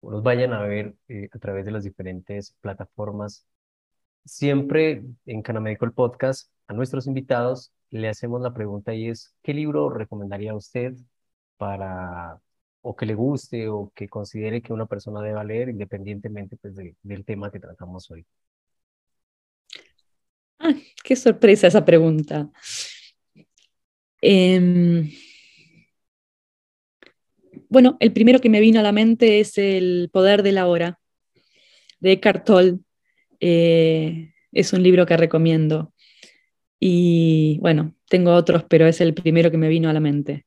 los vayan a ver eh, a través de las diferentes plataformas siempre en Canamédico el podcast a nuestros invitados le hacemos la pregunta y es, ¿qué libro recomendaría usted para o que le guste o que considere que una persona deba leer independientemente pues, del tema que tratamos hoy? Ah, qué sorpresa esa pregunta. Em, bueno, el primero que me vino a la mente es El poder de la hora, de Eckhart Tolle. Eh, es un libro que recomiendo. Y bueno, tengo otros, pero es el primero que me vino a la mente.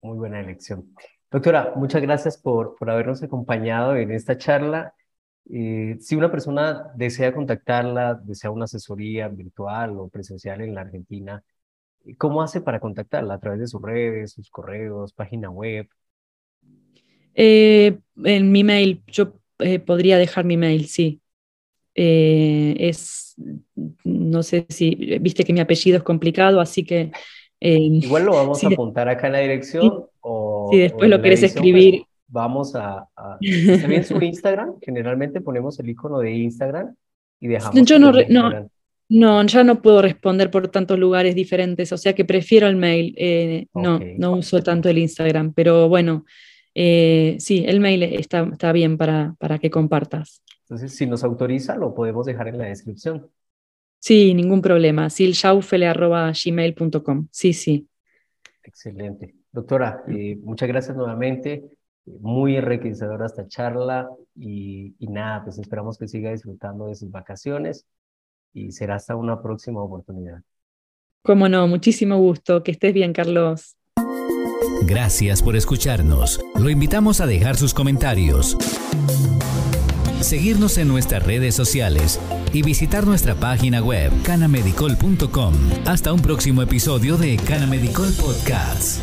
Muy buena elección. Doctora, muchas gracias por, por habernos acompañado en esta charla. Eh, si una persona desea contactarla, desea una asesoría virtual o presencial en la Argentina, ¿cómo hace para contactarla? ¿A través de sus redes, sus correos, página web? Eh, en mi mail, yo eh, podría dejar mi mail, sí. es, no sé si, viste que mi apellido es complicado, así que... Igual lo vamos a apuntar acá en la dirección. o, si después lo querés pues, escribir vamos a, también su Instagram, generalmente ponemos el icono de Instagram y dejamos. Yo no, no, no, ya no puedo responder por tantos lugares diferentes, o sea que prefiero el mail. Eh, no, no uso tanto el Instagram, pero bueno, eh, sí, el mail está, está bien para, para que compartas. Entonces, si nos autoriza, lo podemos dejar en la descripción. Sí, ningún problema. silschaufele.gmail.com. Sí, sí. Excelente. Doctora, eh, muchas gracias nuevamente muy enriquecedora esta charla y, nada, pues esperamos que siga disfrutando de sus vacaciones y será hasta una próxima oportunidad. Cómo no, muchísimo gusto. Que estés bien, Carlos. Gracias por escucharnos. Lo invitamos a dejar sus comentarios, seguirnos en nuestras redes sociales y visitar nuestra página web canamedicol.com. Hasta un próximo episodio de Canamedicol Podcasts.